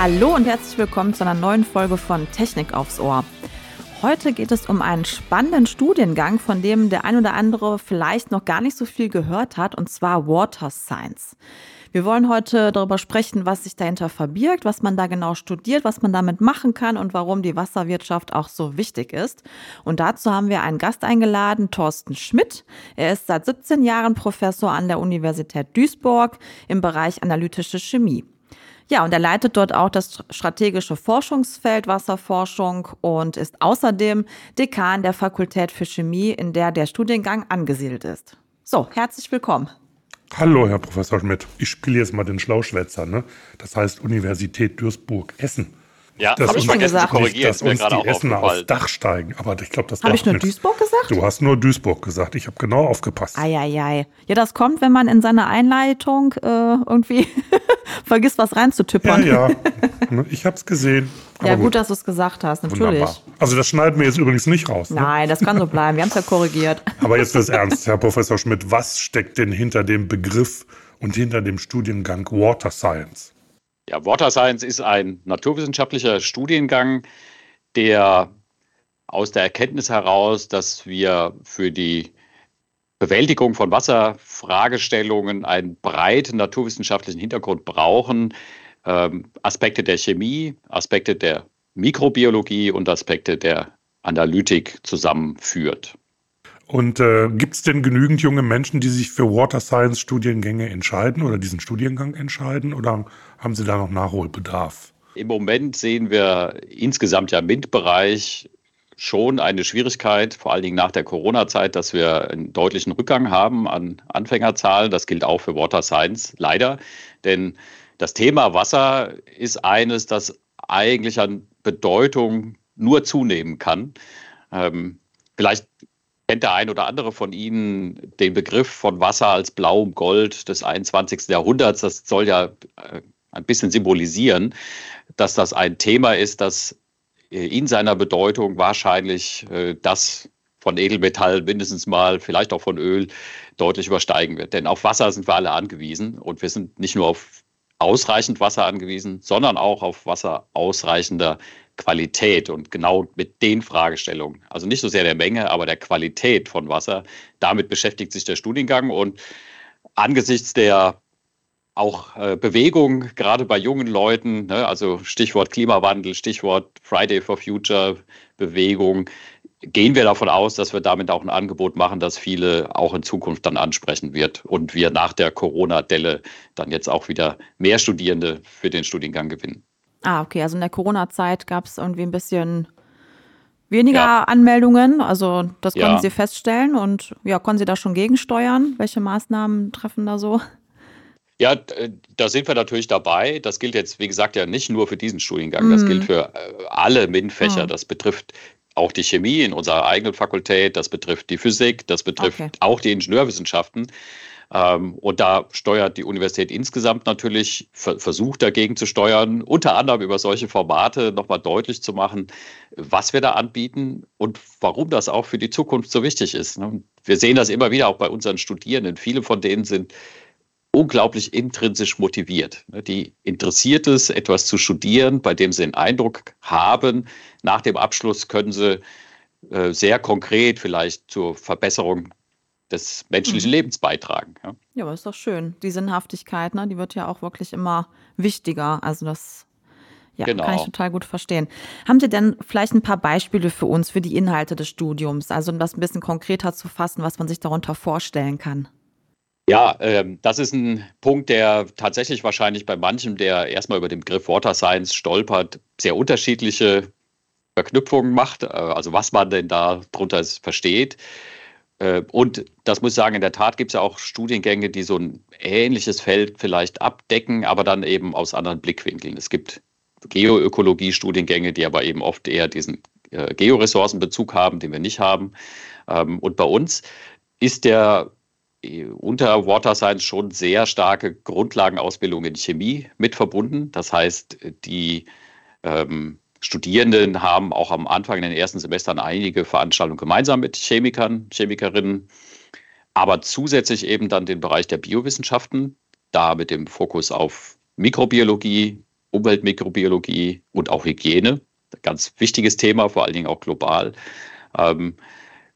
Hallo und herzlich willkommen zu einer neuen Folge von Technik aufs Ohr. Heute geht es um einen spannenden Studiengang, von dem der ein oder andere vielleicht noch gar nicht so viel gehört hat, und zwar Water Science. Wir wollen heute darüber sprechen, was sich dahinter verbirgt, was man da genau studiert, was man damit machen kann und warum die Wasserwirtschaft auch so wichtig ist. Und dazu haben wir einen Gast eingeladen, Thorsten Schmidt. Er ist seit 17 Jahren Professor an der Universität Duisburg im Bereich analytische Chemie. Ja, und er leitet dort auch das strategische Forschungsfeld Wasserforschung und ist außerdem Dekan der Fakultät für Chemie, in der der Studiengang angesiedelt ist. So, herzlich willkommen. Hallo, Herr Professor Schmidt. Ich spiele jetzt mal den Schlauschwätzer. Ne? Das heißt Universität Duisburg-Essen. Ja, das habe ich schon gesagt. Nicht, dass uns die Essener aufs Dach steigen. Aber ich glaube, das Habe ich nur nicht. Duisburg gesagt? Du hast nur Duisburg gesagt. Ich habe genau aufgepasst. Eieiei. Ja, das kommt, wenn man in seiner Einleitung äh, irgendwie vergisst, was reinzutippern. Ja, ja. Ne, ich habe es gesehen. ja, gut, gut, dass du es gesagt hast, natürlich. Wunderbar. Also das schneiden wir jetzt übrigens nicht raus. Ne? Nein, das kann so bleiben. Wir haben es ja korrigiert. Aber jetzt ist ernst, Herr Professor Schmidt. Was steckt denn hinter dem Begriff und hinter dem Studiengang Water Science? Ja, Water Science ist ein naturwissenschaftlicher Studiengang, der aus der Erkenntnis heraus, dass wir für die Bewältigung von Wasserfragestellungen einen breiten naturwissenschaftlichen Hintergrund brauchen, ähm, Aspekte der Chemie, Aspekte der Mikrobiologie und Aspekte der Analytik zusammenführt. Und äh, gibt es denn genügend junge Menschen, die sich für Water Science Studiengänge entscheiden oder diesen Studiengang entscheiden? Oder haben Sie da noch Nachholbedarf? Im Moment sehen wir insgesamt ja im MINT-Bereich schon eine Schwierigkeit, vor allen Dingen nach der Corona-Zeit, dass wir einen deutlichen Rückgang haben an Anfängerzahlen. Das gilt auch für Water Science, leider. Denn das Thema Wasser ist eines, das eigentlich an Bedeutung nur zunehmen kann. Ähm, vielleicht kennt der ein oder andere von Ihnen den Begriff von Wasser als blauem Gold des 21. Jahrhunderts. Das soll ja äh, ein bisschen symbolisieren, dass das ein Thema ist, das äh, in seiner Bedeutung wahrscheinlich äh, das von Edelmetall mindestens mal, vielleicht auch von Öl, deutlich übersteigen wird. Denn auf Wasser sind wir alle angewiesen und wir sind nicht nur auf ausreichend Wasser angewiesen, sondern auch auf Wasser ausreichender Qualität und genau mit den Fragestellungen. Also nicht so sehr der Menge, aber der Qualität von Wasser. Damit beschäftigt sich der Studiengang und angesichts der auch äh, Bewegung, gerade bei jungen Leuten, ne, also Stichwort Klimawandel, Stichwort Friday for Future Bewegung, gehen wir davon aus, dass wir damit auch ein Angebot machen, das viele auch in Zukunft dann ansprechen wird und wir nach der Corona-Delle dann jetzt auch wieder mehr Studierende für den Studiengang gewinnen. Ah, okay. Also in der Corona-Zeit gab es irgendwie ein bisschen weniger ja. Anmeldungen. Also das konnten ja. Sie feststellen und ja, konnten Sie da schon gegensteuern? Welche Maßnahmen treffen da so? Ja, da sind wir natürlich dabei. Das gilt jetzt, wie gesagt, ja nicht nur für diesen Studiengang. Das mhm. gilt für äh, alle MINT-Fächer. Mhm. Das betrifft auch die Chemie in unserer eigenen Fakultät. Das betrifft die Physik. Das betrifft okay. auch die Ingenieurwissenschaften. Ähm, und da steuert die Universität insgesamt natürlich, versucht dagegen zu steuern, unter anderem über solche Formate nochmal deutlich zu machen, was wir da anbieten und warum das auch für die Zukunft so wichtig ist. Ne? Wir sehen das immer wieder auch bei unseren Studierenden. Viele von denen sind unglaublich intrinsisch motiviert. Ne? Die interessiert es, etwas zu studieren, bei dem sie den Eindruck haben, nach dem Abschluss können sie äh, sehr konkret vielleicht zur Verbesserung des menschlichen mhm. Lebens beitragen. Ja. ja, aber ist doch schön. Die Sinnhaftigkeit, ne, die wird ja auch wirklich immer wichtiger. Also das ja, genau. kann ich total gut verstehen. Haben Sie denn vielleicht ein paar Beispiele für uns, für die Inhalte des Studiums? Also um das ein bisschen konkreter zu fassen, was man sich darunter vorstellen kann. Ja, ähm, das ist ein Punkt, der tatsächlich wahrscheinlich bei manchem, der erstmal über den Begriff Water Science stolpert, sehr unterschiedliche Verknüpfungen macht, äh, also was man denn da drunter versteht. Äh, und das muss ich sagen, in der Tat gibt es ja auch Studiengänge, die so ein ähnliches Feld vielleicht abdecken, aber dann eben aus anderen Blickwinkeln. Es gibt Geoökologie-Studiengänge, die aber eben oft eher diesen äh, Georessourcenbezug haben, den wir nicht haben. Ähm, und bei uns ist der äh, unter Water Science schon sehr starke Grundlagenausbildung in Chemie mit verbunden. Das heißt, die ähm, Studierenden haben auch am Anfang in den ersten Semestern einige Veranstaltungen gemeinsam mit Chemikern, Chemikerinnen, aber zusätzlich eben dann den Bereich der Biowissenschaften, da mit dem Fokus auf Mikrobiologie, Umweltmikrobiologie und auch Hygiene. Ganz wichtiges Thema, vor allen Dingen auch global. Ähm,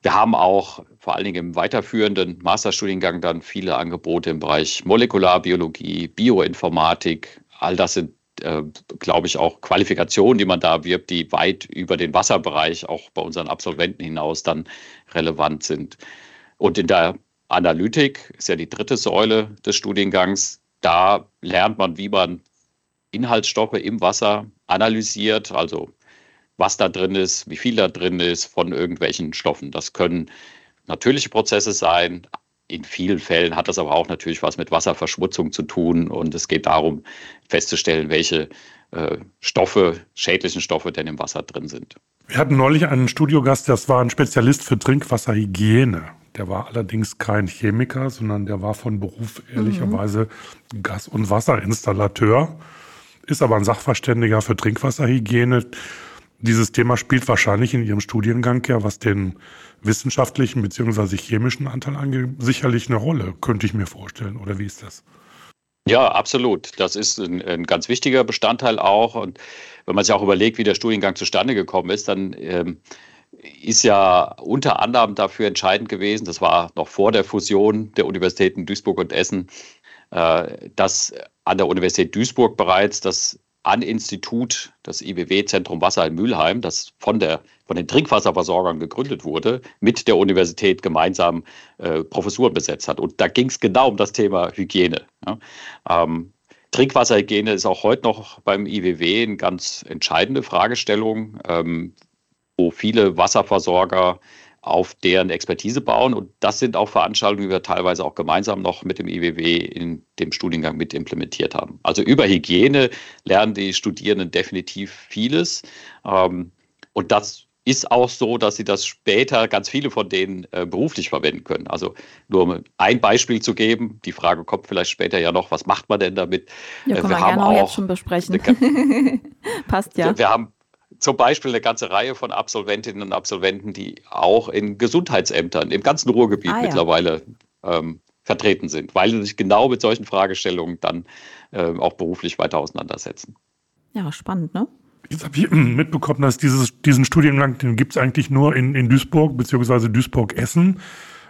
wir haben auch vor allen Dingen im weiterführenden Masterstudiengang dann viele Angebote im Bereich Molekularbiologie, Bioinformatik. All das sind, äh, glaube ich, auch Qualifikationen, die man da wirbt, die weit über den Wasserbereich auch bei unseren Absolventen hinaus dann relevant sind. Und in der Analytik ist ja die dritte Säule des Studiengangs. Da lernt man, wie man Inhaltsstoffe im Wasser analysiert, also was da drin ist, wie viel da drin ist von irgendwelchen Stoffen. Das können natürliche Prozesse sein. In vielen Fällen hat das aber auch natürlich was mit Wasserverschmutzung zu tun. Und es geht darum, festzustellen, welche äh, Stoffe, schädlichen Stoffe denn im Wasser drin sind. Wir hatten neulich einen Studiogast, das war ein Spezialist für Trinkwasserhygiene. Der war allerdings kein Chemiker, sondern der war von Beruf ehrlicherweise mhm. Gas- und Wasserinstallateur, ist aber ein Sachverständiger für Trinkwasserhygiene dieses Thema spielt wahrscheinlich in Ihrem Studiengang ja, was den wissenschaftlichen bzw. chemischen Anteil angeht, sicherlich eine Rolle, könnte ich mir vorstellen. Oder wie ist das? Ja, absolut. Das ist ein, ein, ganz wichtiger Bestandteil auch. Und wenn man sich auch überlegt, wie der Studiengang zustande gekommen ist, dann ähm, ist ja unter anderem dafür entscheidend gewesen, das war noch vor der Fusion der Universitäten Duisburg und Essen, äh, dass an der Universität Duisburg bereits das an-Institut, das IBW-Zentrum Wasser in Mülheim, das von, der, von den Trinkwasserversorgern gegründet wurde, mit der Universität gemeinsam äh, Professuren besetzt hat. Und da ging es genau um das Thema Hygiene. Ja. Ähm, Trinkwasserhygiene ist auch heute noch beim IWW eine ganz entscheidende Fragestellung, ähm, wo viele Wasserversorger auf deren Expertise bauen. Und das sind auch Veranstaltungen, die wir teilweise auch gemeinsam noch mit dem IWW in dem Studiengang mit implementiert haben. Also über Hygiene lernen die Studierenden definitiv vieles. Ähm, und das ist auch so, dass sie das später ganz viele von denen äh, beruflich verwenden können. Also nur um ein Beispiel zu geben, die Frage kommt vielleicht später ja noch, was macht man denn damit? Ja, können äh, wir, wir gerne auch jetzt schon besprechen. Passt ja. Wir haben zum Beispiel eine ganze Reihe von Absolventinnen und Absolventen, die auch in Gesundheitsämtern im ganzen Ruhrgebiet ah, ja. mittlerweile ähm, vertreten sind, weil sie sich genau mit solchen Fragestellungen dann äh, auch beruflich weiter auseinandersetzen. Ja, spannend, ne? Jetzt habe ich mitbekommen, dass dieses, diesen Studiengang, den gibt es eigentlich nur in, in Duisburg bzw. Duisburg-Essen.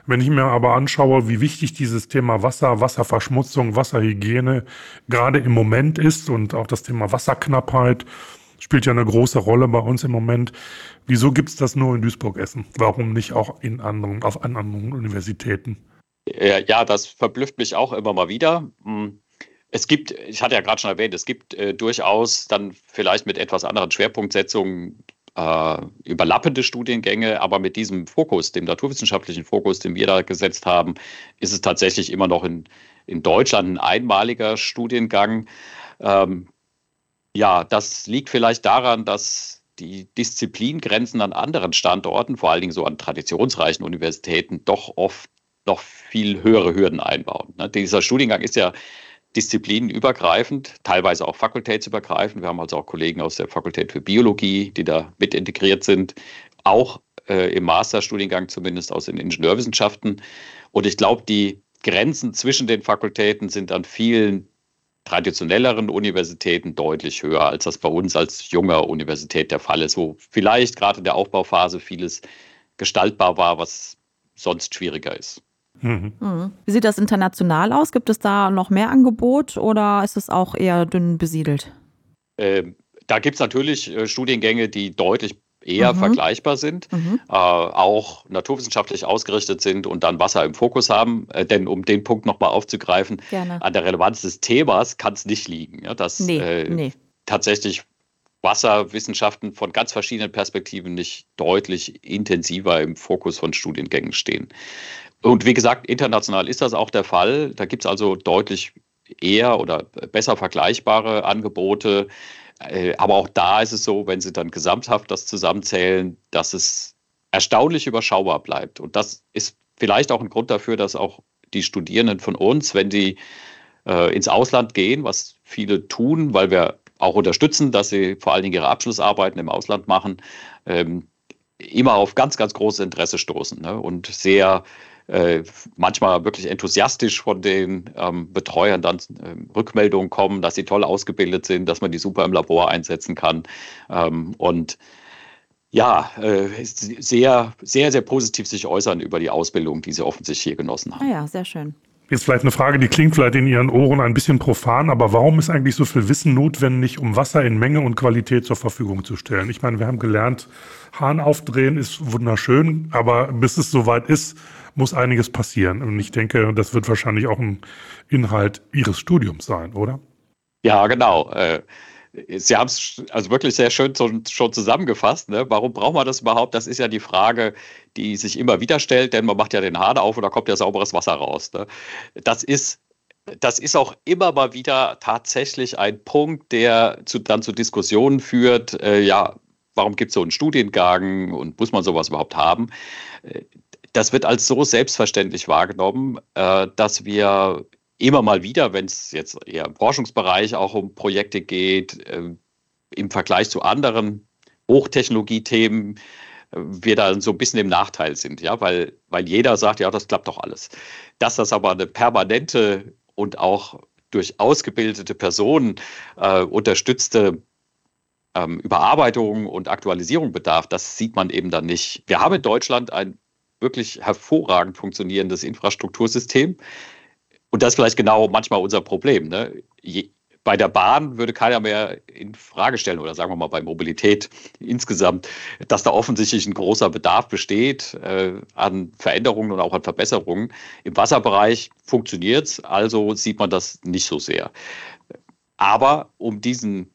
Wenn ich mir aber anschaue, wie wichtig dieses Thema Wasser, Wasserverschmutzung, Wasserhygiene gerade im Moment ist und auch das Thema Wasserknappheit, spielt ja eine große Rolle bei uns im Moment. Wieso gibt es das nur in Duisburg-Essen? Warum nicht auch in anderen, auf anderen Universitäten? Ja, das verblüfft mich auch immer mal wieder. Hm. Es gibt, ich hatte ja gerade schon erwähnt, es gibt äh, durchaus dann vielleicht mit etwas anderen Schwerpunktsetzungen äh, überlappende Studiengänge, aber mit diesem Fokus, dem naturwissenschaftlichen Fokus, den wir da gesetzt haben, ist es tatsächlich immer noch in, in Deutschland ein einmaliger Studiengang. Ähm, ja, das liegt vielleicht daran, dass die Disziplingrenzen an anderen Standorten, vor allen Dingen so an traditionsreichen Universitäten, doch oft noch viel höhere Hürden einbauen. Ne? Dieser Studiengang ist ja disziplinenübergreifend, teilweise auch fakultätsübergreifend. Wir haben also auch Kollegen aus der Fakultät für Biologie, die da mit integriert sind, auch äh, im Masterstudiengang zumindest aus den Ingenieurwissenschaften. Und ich glaube, die Grenzen zwischen den Fakultäten sind an vielen traditionelleren Universitäten deutlich höher, als das bei uns als junger Universität der Fall ist, wo vielleicht gerade in der Aufbauphase vieles gestaltbar war, was sonst schwieriger ist. Mhm. mhm. Wie sieht das international aus? Gibt es da noch mehr Angebot oder ist es auch eher dünn besiedelt? Ähm, da gibt es natürlich äh, Studiengänge, die deutlich eher mhm. vergleichbar sind, mhm. äh, auch naturwissenschaftlich ausgerichtet sind und dann Wasser im Fokus haben. Äh, denn um den Punkt nochmal aufzugreifen, Gerne. an der Relevanz des Themas kann es nicht liegen. Ja, dass nee, äh, nee. tatsächlich Wasserwissenschaften von ganz verschiedenen Perspektiven nicht deutlich intensiver im Fokus von Studiengängen stehen. Und wie gesagt, international ist das auch der Fall. Da gibt es also deutlich eher oder besser vergleichbare Angebote. Äh, aber auch da ist es so, wenn Sie dann gesamthaft das zusammenzählen, dass es erstaunlich überschaubar bleibt. Und das ist vielleicht auch ein Grund dafür, dass auch die Studierenden von uns, wenn sie äh, ins Ausland gehen, was viele tun, weil wir auch unterstützen, dass sie vor allen Dingen ihre Abschlussarbeiten im Ausland machen, ähm, immer auf ganz, ganz großes Interesse stoßen ne? und sehr äh, manchmal wirklich enthusiastisch von den ähm, Betreuern dann äh, Rückmeldungen kommen, dass sie toll ausgebildet sind, dass man die super im Labor einsetzen kann. Ähm, und ja, äh, sehr, sehr, sehr positiv sich äußern über die Ausbildung, die sie offensichtlich hier genossen haben. Ah ja, sehr schön. Jetzt vielleicht eine Frage, die klingt vielleicht in Ihren Ohren ein bisschen profan, aber warum ist eigentlich so viel Wissen notwendig, um Wasser in Menge und Qualität zur Verfügung zu stellen? Ich meine, wir haben gelernt, Hahn aufdrehen ist wunderschön, aber bis es soweit ist, muss einiges passieren. Und ich denke, das wird wahrscheinlich auch ein Inhalt Ihres Studiums sein, oder? Ja, genau. Äh, Sie haben es also wirklich sehr schön schon zusammengefasst. Ne? Warum braucht man das überhaupt? Das ist ja die Frage, die sich immer wieder stellt, denn man macht ja den Hahn auf und da kommt ja sauberes Wasser raus. Ne? Das ist das ist auch immer mal wieder tatsächlich ein Punkt, der zu, dann zu Diskussionen führt. Äh, ja, warum gibt es so einen Studiengang und muss man sowas überhaupt haben? Äh, das wird als so selbstverständlich wahrgenommen, äh, dass wir immer mal wieder, wenn es jetzt eher im Forschungsbereich auch um Projekte geht, äh, im Vergleich zu anderen Hochtechnologiethemen, äh, wir da so ein bisschen im Nachteil sind, ja, weil, weil jeder sagt, ja, das klappt doch alles. Dass das aber eine permanente und auch durch ausgebildete Personen äh, unterstützte ähm, Überarbeitung und Aktualisierung bedarf, das sieht man eben dann nicht. Wir haben in Deutschland ein wirklich hervorragend funktionierendes Infrastruktursystem. Und das ist vielleicht genau manchmal unser Problem. Ne? Je, bei der Bahn würde keiner mehr in Frage stellen, oder sagen wir mal bei Mobilität insgesamt, dass da offensichtlich ein großer Bedarf besteht äh, an Veränderungen und auch an Verbesserungen. Im Wasserbereich funktioniert es, also sieht man das nicht so sehr. Aber um diesen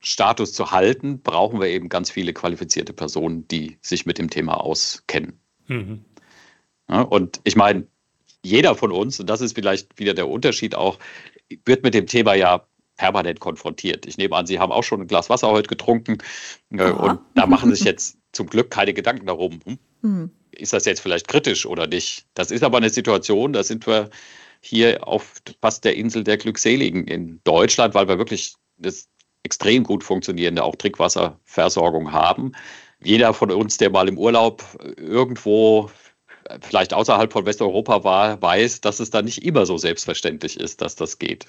Status zu halten, brauchen wir eben ganz viele qualifizierte Personen, die sich mit dem Thema auskennen. Mhm. Ja, und ich meine, jeder von uns, und das ist vielleicht wieder der Unterschied auch, wird mit dem Thema ja permanent konfrontiert. Ich nehme an, Sie haben auch schon ein Glas Wasser heute getrunken äh, und da machen sich jetzt zum Glück keine Gedanken darum. Hm? Mhm. Ist das jetzt vielleicht kritisch oder nicht? Das ist aber eine Situation, da sind wir hier auf fast der Insel der Glückseligen in Deutschland, weil wir wirklich das extrem gut funktionierende auch Trinkwasserversorgung haben. Jeder von uns, der mal im Urlaub irgendwo vielleicht außerhalb von Westeuropa war, weiß, dass es da nicht immer so selbstverständlich ist, dass das geht.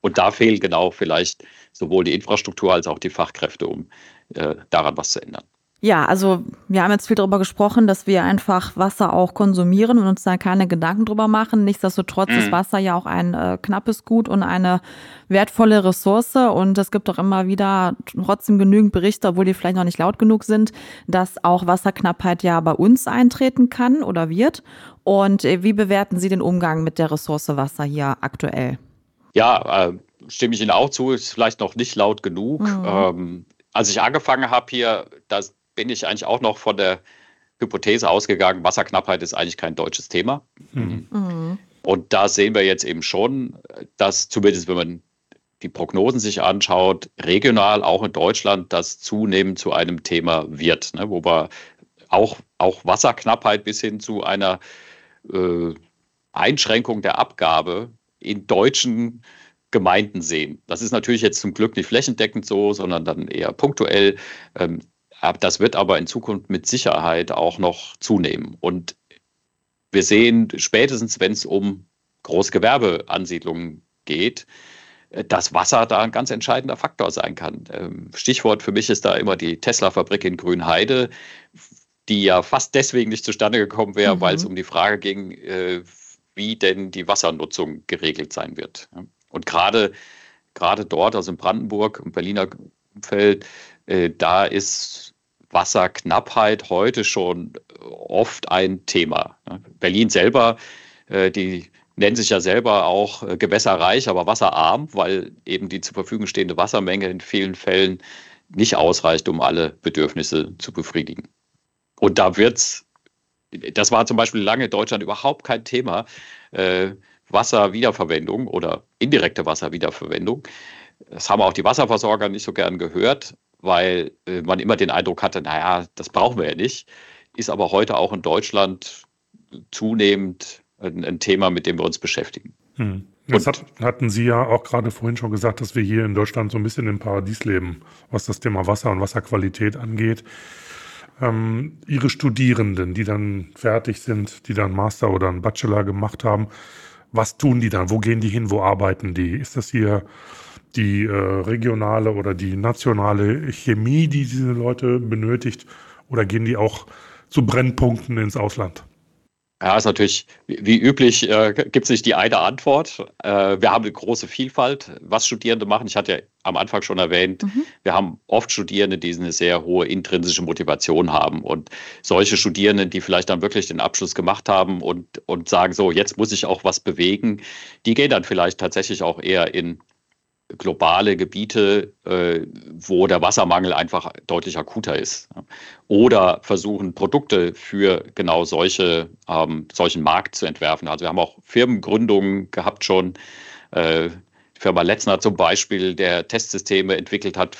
Und da fehlen genau vielleicht sowohl die Infrastruktur als auch die Fachkräfte, um äh, daran was zu ändern. Ja, also wir haben jetzt viel darüber gesprochen, dass wir einfach Wasser auch konsumieren und uns da keine Gedanken drüber machen. Nichtsdestotrotz mhm. ist Wasser ja auch ein äh, knappes Gut und eine wertvolle Ressource. Und es gibt auch immer wieder trotzdem genügend Berichte, obwohl die vielleicht noch nicht laut genug sind, dass auch Wasserknappheit ja bei uns eintreten kann oder wird. Und äh, wie bewerten Sie den Umgang mit der Ressource Wasser hier aktuell? Ja, äh, stimme ich Ihnen auch zu, ist vielleicht noch nicht laut genug. Mhm. Ähm, als ich angefangen habe hier, das bin ich eigentlich auch noch von der Hypothese ausgegangen, Wasserknappheit ist eigentlich kein deutsches Thema. Mhm. Mhm. Und da sehen wir jetzt eben schon, dass zumindest wenn man die Prognosen sich anschaut, regional auch in Deutschland das zunehmend zu einem Thema wird, ne, wo wir auch, auch Wasserknappheit bis hin zu einer äh, Einschränkung der Abgabe in deutschen Gemeinden sehen. Das ist natürlich jetzt zum Glück nicht flächendeckend so, sondern dann eher punktuell. Ähm, das wird aber in Zukunft mit Sicherheit auch noch zunehmen. Und wir sehen spätestens, wenn es um Großgewerbeansiedlungen geht, äh, dass Wasser da ein ganz entscheidender Faktor sein kann. Ähm, Stichwort für mich ist da immer die Tesla-Fabrik in Grünheide, die ja fast deswegen nicht zustande gekommen wäre, mhm. weil es um die Frage ging, äh, wie denn die Wassernutzung geregelt sein wird. Und gerade gerade dort, also in Brandenburg, im Berliner Umfeld, äh, da ist Wasserknappheit heute schon oft ein Thema. Berlin selber, äh, die nennen sich ja selber auch äh, gewässerreich, aber wasserarm, weil eben die zur Verfügung stehende Wassermenge in vielen Fällen nicht ausreicht, um alle Bedürfnisse zu befriedigen. Und da wird's, das war zum Beispiel lange in Deutschland überhaupt kein Thema, äh, Wasserwiederverwendung oder indirekte Wasserwiederverwendung. Das haben auch die Wasserversorger nicht so gern gehört weil äh, man immer den Eindruck hatte, naja, das brauchen wir ja nicht, ist aber heute auch in Deutschland zunehmend ein, ein Thema, mit dem wir uns beschäftigen. Hm. Das hat, hatten Sie ja auch gerade vorhin schon gesagt, dass wir hier in Deutschland so ein bisschen im Paradies leben, was das Thema Wasser und Wasserqualität angeht. ähm, Ihre Studierenden, die dann fertig sind, die dann Master oder einen Bachelor gemacht haben, was tun die dann? Wo gehen die hin? Wo arbeiten die? Ist das hier die äh, regionale oder die nationale Chemie, die diese Leute benötigt? Oder gehen die auch zu Brennpunkten ins Ausland? Ja, ist natürlich, wie üblich, äh, gibt es nicht die eine Antwort. Äh, wir haben eine große Vielfalt, was Studierende machen. Ich hatte ja am Anfang schon erwähnt, mhm. wir haben oft Studierende, die eine sehr hohe intrinsische Motivation haben. Und solche Studierenden, die vielleicht dann wirklich den Abschluss gemacht haben und, und sagen, so, jetzt muss ich auch was bewegen, die gehen dann vielleicht tatsächlich auch eher in globale Gebiete, äh, wo der Wassermangel einfach deutlich akuter ist. Oder versuchen, Produkte für genau solche, ähm, solchen Markt zu entwerfen. Also wir haben auch Firmengründungen gehabt schon. Äh, Firma Letzner zum Beispiel, der Testsysteme entwickelt hat,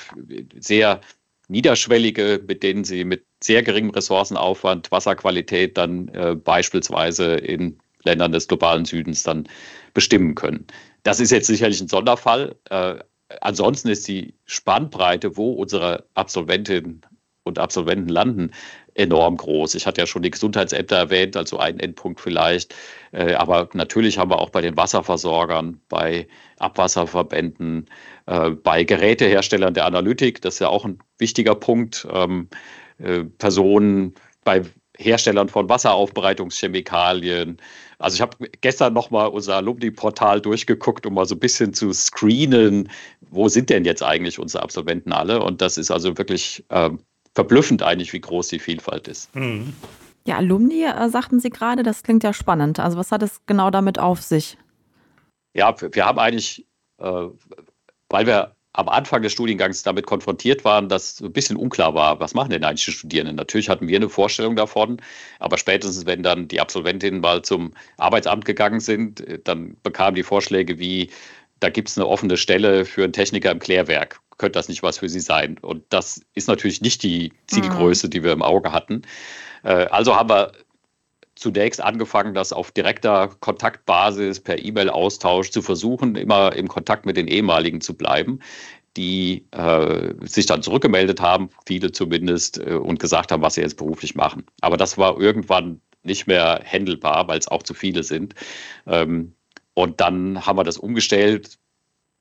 sehr niederschwellige, mit denen sie mit sehr geringem Ressourcenaufwand Wasserqualität dann äh, beispielsweise in Ländern des globalen Südens dann bestimmen können. Das ist jetzt sicherlich ein Sonderfall. Äh, ansonsten ist die Spannbreite, wo unsere Absolventinnen und Absolventen landen, enorm groß. Ich hatte ja schon die Gesundheitsämter erwähnt, also ein Endpunkt vielleicht. Äh, aber natürlich haben wir auch bei den Wasserversorgern, bei Abwasserverbänden, äh, bei Geräteherstellern der Analytik, das ist ja auch ein wichtiger Punkt, ähm, äh, Personen bei Herstellern von Wasseraufbereitungschemikalien. Also ich habe gestern nochmal unser Alumni-Portal durchgeguckt, um mal so ein bisschen zu screenen, wo sind denn jetzt eigentlich unsere Absolventen alle? Und das ist also wirklich äh, verblüffend eigentlich, wie groß die Vielfalt ist. Mhm. Ja, Alumni, äh, sagten Sie gerade, das klingt ja spannend. Also was hat es genau damit auf sich? Ja, wir haben eigentlich, äh, weil wir am Anfang des Studiengangs damit konfrontiert waren, dass ein bisschen unklar war, was machen denn eigentlich die Studierenden? Natürlich hatten wir eine Vorstellung davon, aber spätestens, wenn dann die Absolventinnen mal zum Arbeitsamt gegangen sind, dann bekamen die Vorschläge wie, da gibt es eine offene Stelle für einen Techniker im Klärwerk. Könnte das nicht was für Sie sein? Und das ist natürlich nicht die Zielgröße, die wir im Auge hatten. Äh, also haben wir zunächst angefangen, das auf direkter Kontaktbasis per E-Mail-Austausch zu versuchen, immer im Kontakt mit den ehemaligen zu bleiben, die äh, sich dann zurückgemeldet haben, viele zumindest, äh, und gesagt haben, was sie jetzt beruflich machen. Aber das war irgendwann nicht mehr händelbar, weil es auch zu viele sind. Ähm, und dann haben wir das umgestellt.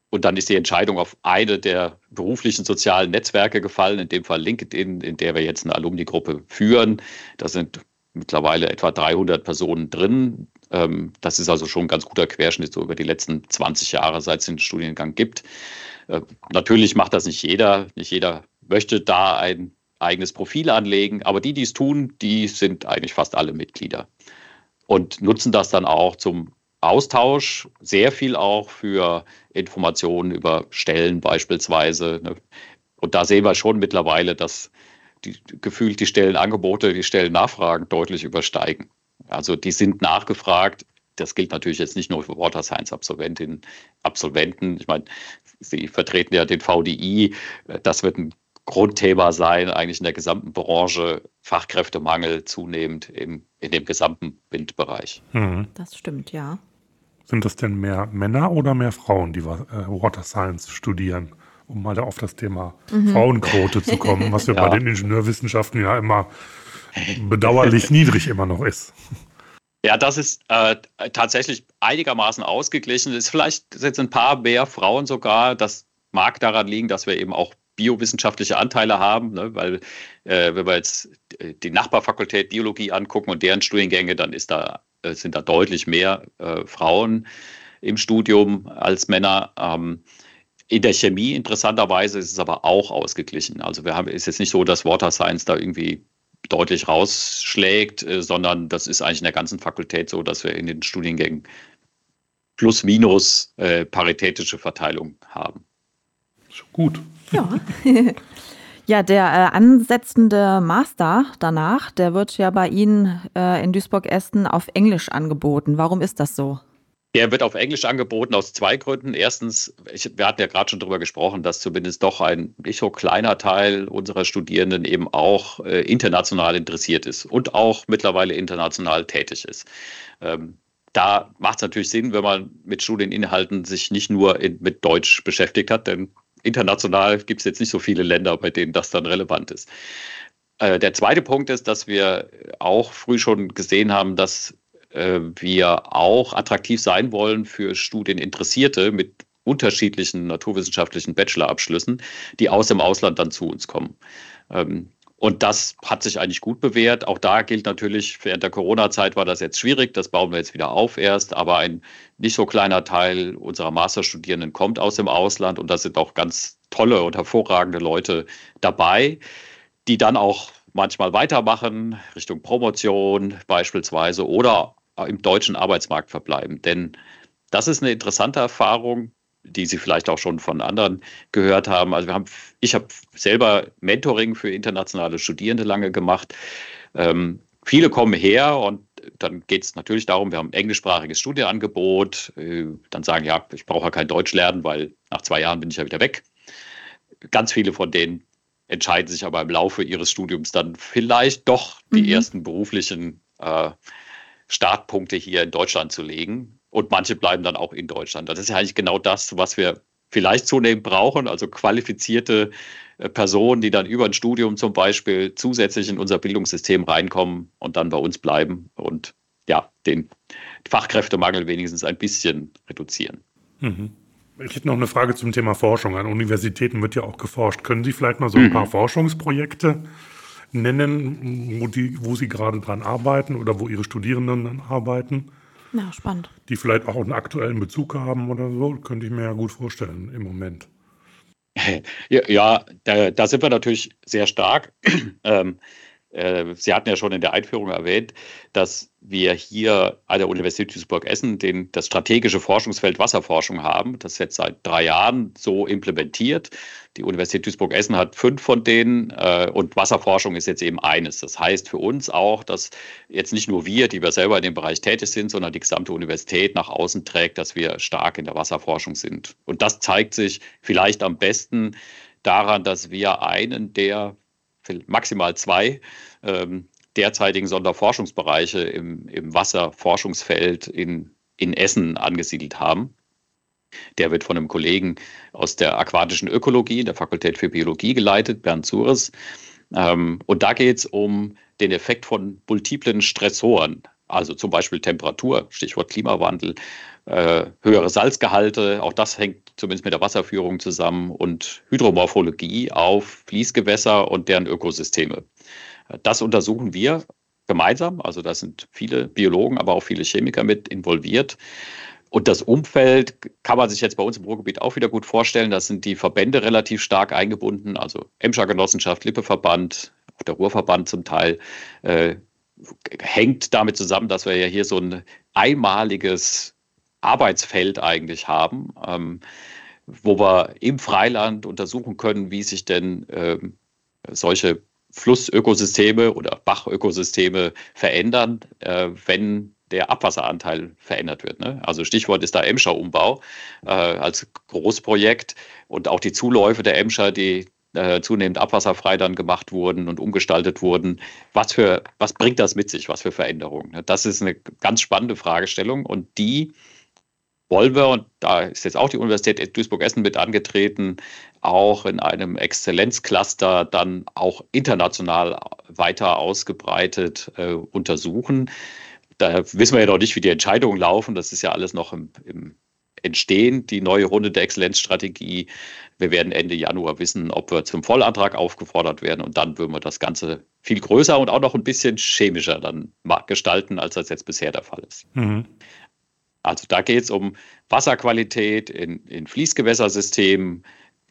Und dann ist die Entscheidung auf eine der beruflichen sozialen Netzwerke gefallen, in dem Fall LinkedIn, in der wir jetzt eine Alumni-Gruppe führen. Da sind mittlerweile etwa 300 Personen drin. Ähm, das ist also schon ein ganz guter Querschnitt so über die letzten 20 Jahre, seit es den Studiengang gibt. Äh, natürlich macht das nicht jeder. Nicht jeder möchte da ein eigenes Profil anlegen, aber die, die es tun, die sind eigentlich fast alle Mitglieder und nutzen das dann auch zum Austausch, sehr viel auch für Informationen über Stellen beispielsweise. Ne? Und da sehen wir schon mittlerweile, dass die, gefühlt die Stellenangebote, die Stellennachfragen deutlich übersteigen. Also die sind nachgefragt. Das gilt natürlich jetzt nicht nur für Water Science Absolventinnen, Absolventen. Ich meine, Sie vertreten ja den VDI. Das wird ein Grundthema sein, eigentlich in der gesamten Branche, Fachkräftemangel zunehmend im, in dem gesamten Windbereich. Mhm. Das stimmt, ja. Sind das denn mehr Männer oder mehr Frauen, die äh, Water Science studieren? Um mal da auf das Thema mhm. Frauenquote zu kommen, was ja, ja, bei den Ingenieurwissenschaften ja immer bedauerlich niedrig immer noch ist. Ja, das ist äh, tatsächlich einigermaßen ausgeglichen. Es ist vielleicht jetzt ein paar mehr Frauen sogar. Das mag daran liegen, dass wir eben auch biowissenschaftliche Anteile haben, ne? weil äh, wenn wir jetzt die Nachbarfakultät Biologie angucken und deren Studiengänge, dann ist da, äh, sind da deutlich mehr äh, Frauen im Studium als Männer. Ähm, in der Chemie interessanterweise ist es aber auch ausgeglichen. Also wir haben, ist jetzt nicht so, dass Water Science da irgendwie deutlich rausschlägt, äh, sondern das ist eigentlich in der ganzen Fakultät so, dass wir in den Studiengängen plus minus äh, paritätische Verteilung haben. Gut. Ja. Ja, der äh, ansetzende Master danach, der wird ja bei Ihnen äh, in Duisburg-Essen auf Englisch angeboten. Warum ist das so? Der wird auf Englisch angeboten aus zwei Gründen. Erstens, ich, wir hatten ja gerade schon darüber gesprochen, dass zumindest doch ein nicht so kleiner Teil unserer Studierenden eben auch äh, international interessiert ist und auch mittlerweile international tätig ist. Ähm, da macht es natürlich Sinn, wenn man mit Studieninhalten sich nicht nur in, mit Deutsch beschäftigt hat, denn international gibt es jetzt nicht so viele Länder, bei denen das dann relevant ist. Äh, der zweite Punkt ist, dass wir auch früh schon gesehen haben, dass wir auch attraktiv sein wollen für Studieninteressierte mit unterschiedlichen naturwissenschaftlichen Bachelorabschlüssen, die aus dem Ausland dann zu uns kommen. Ähm, und das hat sich eigentlich gut bewährt. Auch da gilt natürlich, während der Corona-Zeit war das jetzt schwierig. Das bauen wir jetzt wieder auf erst. Aber ein nicht so kleiner Teil unserer Masterstudierenden kommt aus dem Ausland. Und da sind auch ganz tolle und hervorragende Leute dabei, die dann auch manchmal weitermachen, Richtung Promotion beispielsweise oder im deutschen Arbeitsmarkt verbleiben. Denn das ist eine interessante Erfahrung die Sie vielleicht auch schon von anderen gehört haben. Also wir haben, ich habe selber Mentoring für internationale Studierende lange gemacht. Ähm, viele kommen her und dann geht es natürlich darum, wir haben ein englischsprachiges Studienangebot. Äh, dann sagen, ja, ich brauche ja kein Deutsch lernen, weil nach zwei Jahren bin ich ja wieder weg. Ganz viele von denen entscheiden sich aber im Laufe ihres Studiums dann vielleicht doch die mhm. ersten beruflichen äh, Startpunkte hier in Deutschland zu legen. Und manche bleiben dann auch in Deutschland. Das ist ja eigentlich genau das, was wir vielleicht zunehmend brauchen, also qualifizierte äh, Personen, die dann über ein Studium zum Beispiel zusätzlich in unser Bildungssystem reinkommen und dann bei uns bleiben und ja, den Fachkräftemangel wenigstens ein bisschen reduzieren. Mhm. Ich hätte noch eine Frage zum Thema Forschung. An Universitäten wird ja auch geforscht. Können Sie vielleicht mal so ein mhm. paar Forschungsprojekte nennen, wo, die, wo Sie gerade dran arbeiten oder wo Ihre Studierenden arbeiten? Ja, spannend. Die vielleicht auch einen aktuellen Bezug haben oder so, könnte ich mir ja gut vorstellen im Moment. Ja, da, da, sind wir natürlich sehr stark. ähm, äh, Sie hatten ja schon in der Einführung erwähnt, dass wir hier an der Universität Duisburg-Essen das strategische Forschungsfeld Wasserforschung haben. Das ist jetzt seit drei Jahren so implementiert. Die Universität Duisburg-Essen hat fünf von denen äh, und Wasserforschung ist jetzt eben eines. Das heißt für uns auch, dass jetzt nicht nur wir, die wir selber in dem Bereich tätig sind, sondern die gesamte Universität nach außen trägt, dass wir stark in der Wasserforschung sind. Und das zeigt sich vielleicht am besten daran, dass wir einen der maximal zwei ähm, derzeitigen Sonderforschungsbereiche im, im Wasserforschungsfeld in, in Essen angesiedelt haben. Der wird von einem Kollegen aus der aquatischen Ökologie, der Fakultät für Biologie geleitet, Bernd Zures. Ähm, und da geht es um den Effekt von multiplen Stressoren, also zum Beispiel Temperatur, Stichwort Klimawandel, äh, höhere Salzgehalte, auch das hängt zumindest mit der Wasserführung zusammen und Hydromorphologie auf Fließgewässer und deren Ökosysteme. Das untersuchen wir gemeinsam. Also da sind viele Biologen, aber auch viele Chemiker mit involviert. Und das Umfeld kann man sich jetzt bei uns im Ruhrgebiet auch wieder gut vorstellen. Da sind die Verbände relativ stark eingebunden, also Emscher Genossenschaft, Lippeverband, auch der Ruhrverband zum Teil, äh, hängt damit zusammen, dass wir ja hier so ein einmaliges Arbeitsfeld eigentlich haben, ähm, wo wir im Freiland untersuchen können, wie sich denn ähm, solche Flussökosysteme oder Bachökosysteme verändern, äh, wenn der Abwasseranteil verändert wird. Ne? Also Stichwort ist da Emscher-Umbau äh, als Großprojekt und auch die Zuläufe der Emscher, die äh, zunehmend abwasserfrei dann gemacht wurden und umgestaltet wurden. Was, für, was bringt das mit sich? Was für Veränderungen? Ne? Das ist eine ganz spannende Fragestellung und die wollen wir, und da ist jetzt auch die Universität Duisburg-Essen mit angetreten, auch in einem Exzellenzcluster dann auch international weiter ausgebreitet äh, untersuchen. Da wissen wir ja noch nicht, wie die Entscheidungen laufen. Das ist ja alles noch im, im Entstehen, die neue Runde der Exzellenzstrategie. Wir werden Ende Januar wissen, ob wir zum Vollantrag aufgefordert werden und dann würden wir das Ganze viel größer und auch noch ein bisschen chemischer dann gestalten, als das jetzt bisher der Fall ist. Mhm. Also da geht es um Wasserqualität in, in Fließgewässersystemen,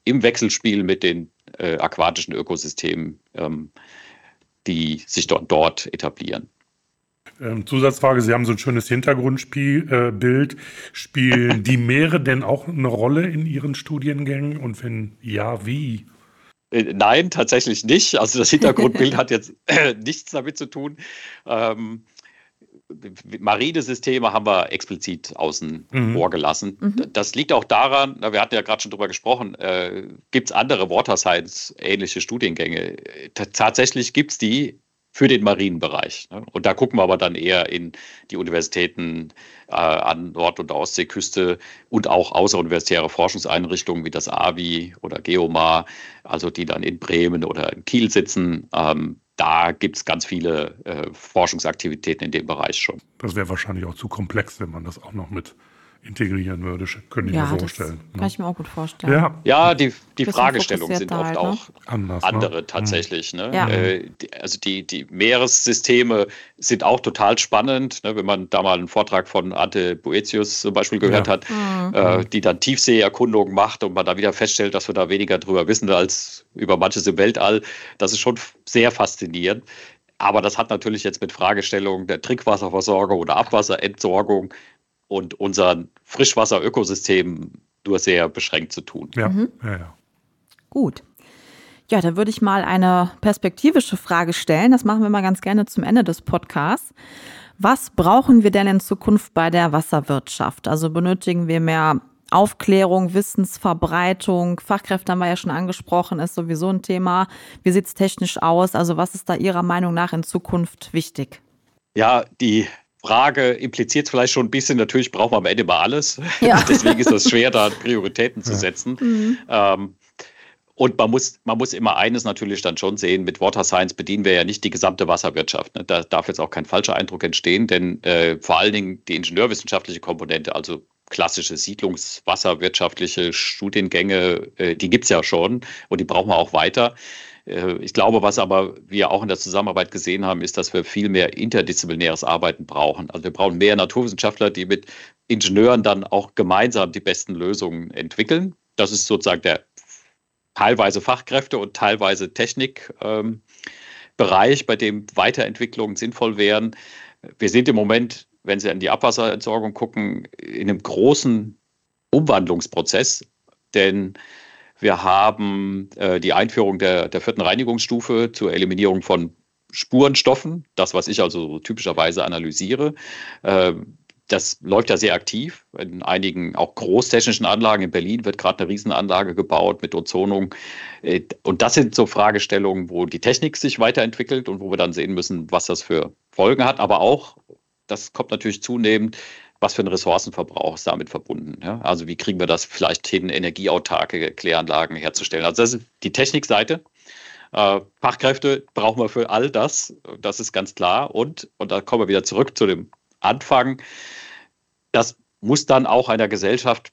im Wechselspiel mit den äh, aquatischen Ökosystemen, ähm, die sich dort, dort etablieren. Ähm, Zusatzfrage, Sie haben so ein schönes Hintergrundbild. Äh, Spielen die Meere denn auch eine Rolle in Ihren Studiengängen? Und wenn ja, wie? Äh, nein, tatsächlich nicht. Also das Hintergrundbild hat jetzt äh, nichts damit zu tun. Ähm, marine Systeme haben wir explizit außen mhm. vor gelassen. Mhm. Das liegt auch daran, wir hatten ja gerade schon drüber gesprochen, äh, gibt es andere Water Science-ähnliche Studiengänge? T tatsächlich gibt es die für den Marienbereich. Ne? Und da gucken wir aber dann eher in die Universitäten äh, an Nord- und Ostseeküste und auch außeruniversitäre Forschungseinrichtungen wie das AVI oder Geomar, also die dann in Bremen oder in Kiel sitzen. Ähm, da gibt es ganz viele äh, Forschungsaktivitäten in dem Bereich schon. Das wäre wahrscheinlich auch zu komplex, wenn man das auch noch mit integrieren würde, könnte ich ja, mir vorstellen. kann ne? ich mir auch gut vorstellen. Ja, ja die, die Fragestellungen sind oft halt, ne? auch Anders, andere ne? tatsächlich. Ne? Ja. Die, also die, die Meeressysteme sind auch total spannend, ne? wenn man da mal einen Vortrag von Ante Boetius zum Beispiel gehört Ja. hat, Mhm. äh, die dann Tiefseeerkundungen macht und man da wieder feststellt, dass wir da weniger drüber wissen als über manches im Weltall. Das ist schon sehr faszinierend. Aber das hat natürlich jetzt mit Fragestellungen der Trinkwasserversorgung oder Abwasserentsorgung und unseren Frischwasserökosystemen nur sehr beschränkt zu tun. Ja, Mhm. ja, ja. Gut. Ja, da würde ich mal eine perspektivische Frage stellen. Das machen wir mal ganz gerne zum Ende des Podcasts. Was brauchen wir denn in Zukunft bei der Wasserwirtschaft? Also benötigen wir mehr Aufklärung, Wissensverbreitung? Fachkräfte haben wir ja schon angesprochen, ist sowieso ein Thema. Wie sieht es technisch aus? Also was ist da Ihrer Meinung nach in Zukunft wichtig? Ja, die Frage impliziert vielleicht schon ein bisschen, natürlich brauchen wir am Ende mal alles. Ja. Deswegen ist es schwer, da Prioritäten zu setzen. Mhm. Ähm, und man muss, man muss immer eines natürlich dann schon sehen, mit Water Science bedienen wir ja nicht die gesamte Wasserwirtschaft. Ne? Da darf jetzt auch kein falscher Eindruck entstehen, denn äh, vor allen Dingen die ingenieurwissenschaftliche Komponente, also klassische siedlungswasserwirtschaftliche Studiengänge, äh, die gibt es ja schon und die brauchen wir auch weiter. Äh, Ich glaube, was aber wir auch in der Zusammenarbeit gesehen haben, ist, dass wir viel mehr interdisziplinäres Arbeiten brauchen. Also wir brauchen mehr Naturwissenschaftler, die mit Ingenieuren dann auch gemeinsam die besten Lösungen entwickeln. Das ist sozusagen der teilweise Fachkräfte und teilweise Technikbereich, ähm, bei dem Weiterentwicklungen sinnvoll wären. Wir sind im Moment, wenn Sie an die Abwasserentsorgung gucken, in einem großen Umwandlungsprozess, denn wir haben äh, die Einführung der, der vierten Reinigungsstufe zur Eliminierung von Spurenstoffen, das, was ich also so typischerweise analysiere. Ähm, das läuft ja sehr aktiv. In einigen auch großtechnischen Anlagen in Berlin wird gerade eine Riesenanlage gebaut mit Ozonung. Äh, Und das sind so Fragestellungen, wo die Technik sich weiterentwickelt und wo wir dann sehen müssen, was das für Folgen hat. Aber auch, das kommt natürlich zunehmend, was für ein Ressourcenverbrauch ist damit verbunden. Ja? Also wie kriegen wir das vielleicht hin, energieautarke Kläranlagen herzustellen. Also das ist die Technikseite. Äh, Fachkräfte brauchen wir für all das, das ist ganz klar. Und, und da kommen wir wieder zurück zu dem Anfang. Das muss dann auch einer Gesellschaft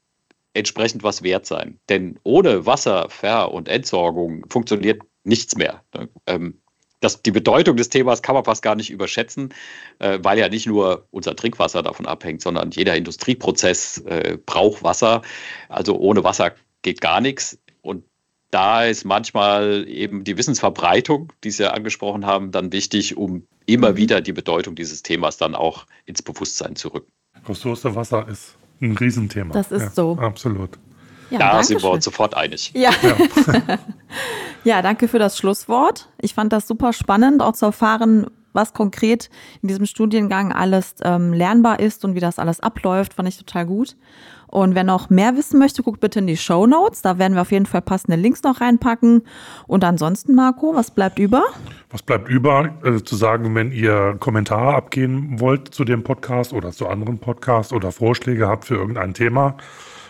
entsprechend was wert sein. Denn ohne Wasser, Ver- und Entsorgung funktioniert nichts mehr. Ähm, das, die Bedeutung des Themas kann man fast gar nicht überschätzen, äh, weil ja nicht nur unser Trinkwasser davon abhängt, sondern jeder Industrieprozess äh, braucht Wasser. Also ohne Wasser geht gar nichts. Und da ist manchmal eben die Wissensverbreitung, die Sie ja angesprochen haben, dann wichtig, um immer Mhm. wieder die Bedeutung dieses Themas dann auch ins Bewusstsein zu rücken. Ressource Wasser ist ein Riesenthema. Das ist ja, so. Absolut. Ja, da danke sind wir uns sofort einig. Ja. Ja. ja, danke für das Schlusswort. Ich fand das super spannend, auch zu erfahren, was konkret in diesem Studiengang alles ähm, lernbar ist und wie das alles abläuft, fand ich total gut. Und wer noch mehr wissen möchte, guckt bitte in die Show Notes. Da werden wir auf jeden Fall passende Links noch reinpacken. Und ansonsten, Marco, was bleibt über? Was bleibt über, äh, zu sagen, wenn ihr Kommentare abgeben wollt zu dem Podcast oder zu anderen Podcasts oder Vorschläge habt für irgendein Thema,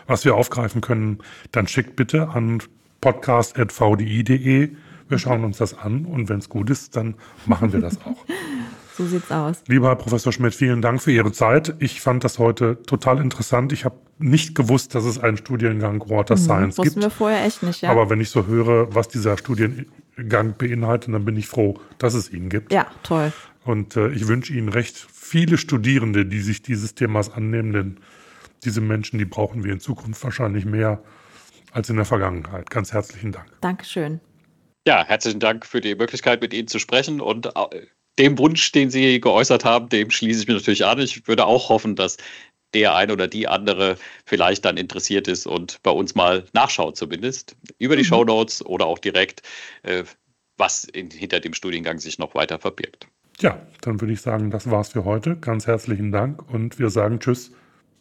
was wir aufgreifen können, dann schickt bitte an podcast.vdi.de. Wir schauen uns das an und wenn es gut ist, dann machen wir das auch. So sieht's aus. Lieber Herr Professor Schmidt, vielen Dank für Ihre Zeit. Ich fand das heute total interessant. Ich habe nicht gewusst, dass es einen Studiengang Water Science Mhm. Wussten gibt. wir vorher echt nicht, ja. Aber wenn ich so höre, was dieser Studiengang beinhaltet, dann bin ich froh, dass es ihn gibt. ja, toll. Und äh, ich wünsche Ihnen recht viele Studierende, die sich dieses Themas annehmen, denn diese Menschen, die brauchen wir in Zukunft wahrscheinlich mehr als in der Vergangenheit. Ganz herzlichen Dank. Dankeschön. Ja, herzlichen Dank für die Möglichkeit, mit Ihnen zu sprechen und äh, dem Wunsch, den Sie geäußert haben, dem schließe ich mich natürlich an. Ich würde auch hoffen, dass der ein oder die andere vielleicht dann interessiert ist und bei uns mal nachschaut zumindest über die Mhm. Shownotes oder auch direkt, äh, was in, hinter dem Studiengang sich noch weiter verbirgt. Ja, dann würde ich sagen, das war's für heute. Ganz herzlichen Dank und wir sagen Tschüss.